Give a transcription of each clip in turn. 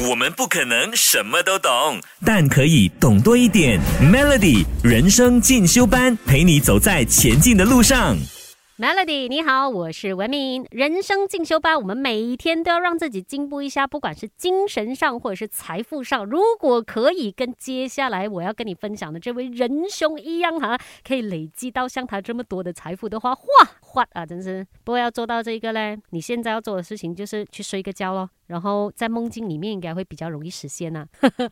我们不可能什么都懂，但可以懂多一点。Melody 人生进修班，陪你走在前进的路上。Melody，你好，我是文明。人生进修班，我们每一天都要让自己进步一下，不管是精神上或者是财富上。如果可以跟接下来我要跟你分享的这位仁兄一样哈，可以累积到像他这么多的财富的话，哇，哇啊，真是！不过要做到这个嘞，你现在要做的事情就是去睡个觉咯，然后在梦境里面应该会比较容易实现呐、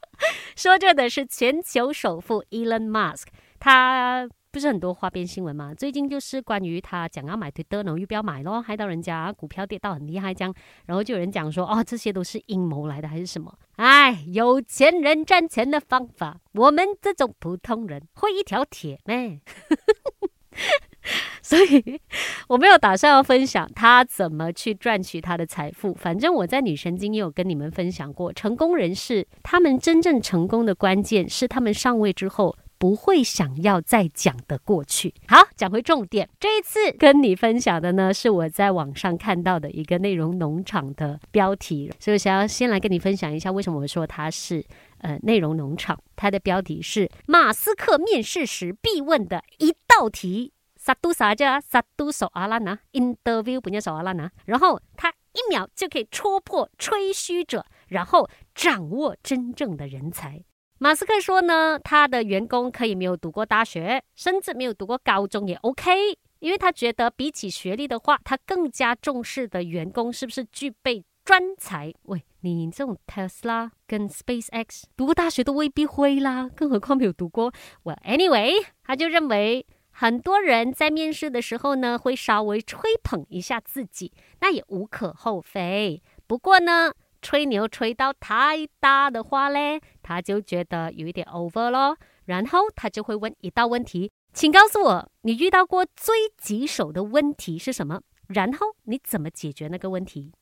说着的是全球首富 Elon Musk，他。不是很多花边新闻嘛？最近就是关于他讲要买推特，然后又不要买咯，害到人家股票跌到很厉害这样，然后就有人讲说，哦，这些都是阴谋来的还是什么？哎，有钱人赚钱的方法，我们这种普通人会一条铁咩？所以我没有打算要分享他怎么去赚取他的财富。反正我在女神经也有跟你们分享过，成功人士他们真正成功的关键是他们上位之后。不会想要再讲的过去。好，讲回重点。这一次跟你分享的呢，是我在网上看到的一个内容农场的标题，所以想要先来跟你分享一下为什么我说它是呃内容农场。它的标题是马斯克面试时必问的一道题。萨杜啥叫萨杜手阿拉拿，interview 不念手阿拉拿，然后他一秒就可以戳破吹嘘者，然后掌握真正的人才。马斯克说呢，他的员工可以没有读过大学，甚至没有读过高中也 OK，因为他觉得比起学历的话，他更加重视的员工是不是具备专才。喂，你这种 Tesla 跟 SpaceX 读过大学都未必会啦，更何况没有读过。Well anyway，他就认为很多人在面试的时候呢，会稍微吹捧一下自己，那也无可厚非。不过呢，吹牛吹到太大的话嘞，他就觉得有一点 over 咯。然后他就会问一道问题，请告诉我你遇到过最棘手的问题是什么？然后你怎么解决那个问题？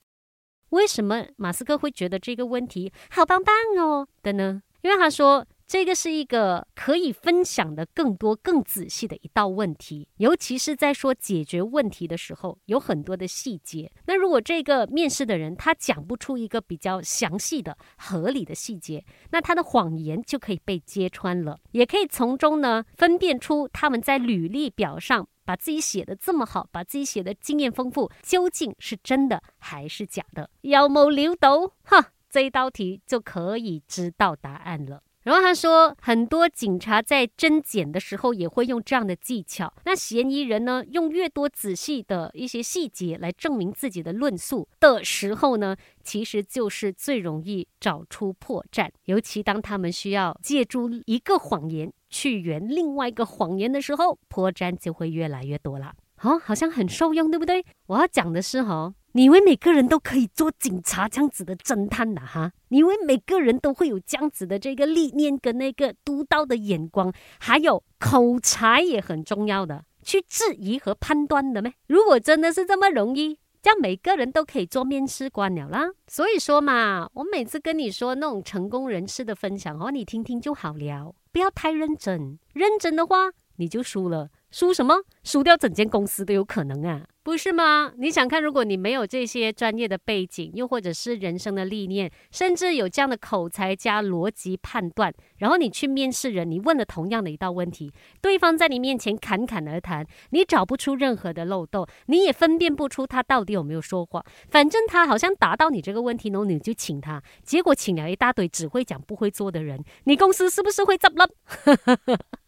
为什么马斯克会觉得这个问题好棒棒哦的呢？因为他说。这个是一个可以分享的更多、更仔细的一道问题，尤其是在说解决问题的时候，有很多的细节。那如果这个面试的人他讲不出一个比较详细的、合理的细节，那他的谎言就可以被揭穿了，也可以从中呢分辨出他们在履历表上把自己写的这么好，把自己写的经验丰富，究竟是真的还是假的？有冇料到？哈，这一道题就可以知道答案了。然后他说，很多警察在侦检的时候也会用这样的技巧。那嫌疑人呢，用越多仔细的一些细节来证明自己的论述的时候呢，其实就是最容易找出破绽。尤其当他们需要借助一个谎言去圆另外一个谎言的时候，破绽就会越来越多了。哦，好像很受用，对不对？我要讲的是哈、你以为每个人都可以做警察这样子的侦探的哈？你以为每个人都会有这样子的这个历练跟那个独到的眼光，还有口才也很重要的，去质疑和判断的咩？如果真的是这么容易，这样每个人都可以做面试官了啦。所以说嘛，我每次跟你说那种成功人士的分享哦，你听听就好了，不要太认真。认真的话，你就输了。输什么？输掉整间公司都有可能啊，不是吗？你想看，如果你没有这些专业的背景，又或者是人生的历练，甚至有这样的口才加逻辑判断，然后你去面试人，你问了同样的一道问题，对方在你面前侃侃而谈，你找不出任何的漏洞，你也分辨不出他到底有没有说谎，反正他好像答到你这个问题，然后你就请他，结果请了一大堆只会讲不会做的人，你公司是不是会執笠？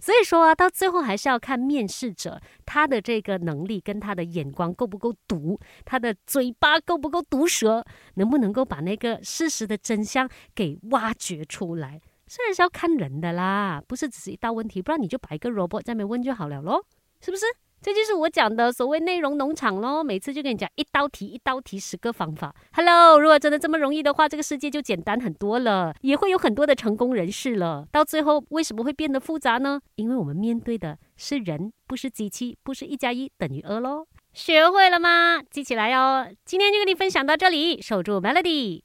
所以说啊，到最后还是要看面试者他的这个能力跟他的眼光够不够毒，他的嘴巴够不够毒舌，能不能够把那个事实的真相给挖掘出来。虽然是要看人的啦，不是只是一道问题，不然你就摆一个 robot 在那边问就好了咯，是不是？这就是我讲的所谓内容农场咯，每次就跟你讲一道题一道题十个方法。Hello，如果真的这么容易的话，这个世界就简单很多了，也会有很多的成功人士了。到最后为什么会变得复杂呢？因为我们面对的是人，不是机器，不是一加一等于二咯。学会了吗？记起来哦。今天就跟你分享到这里，守住 Melody。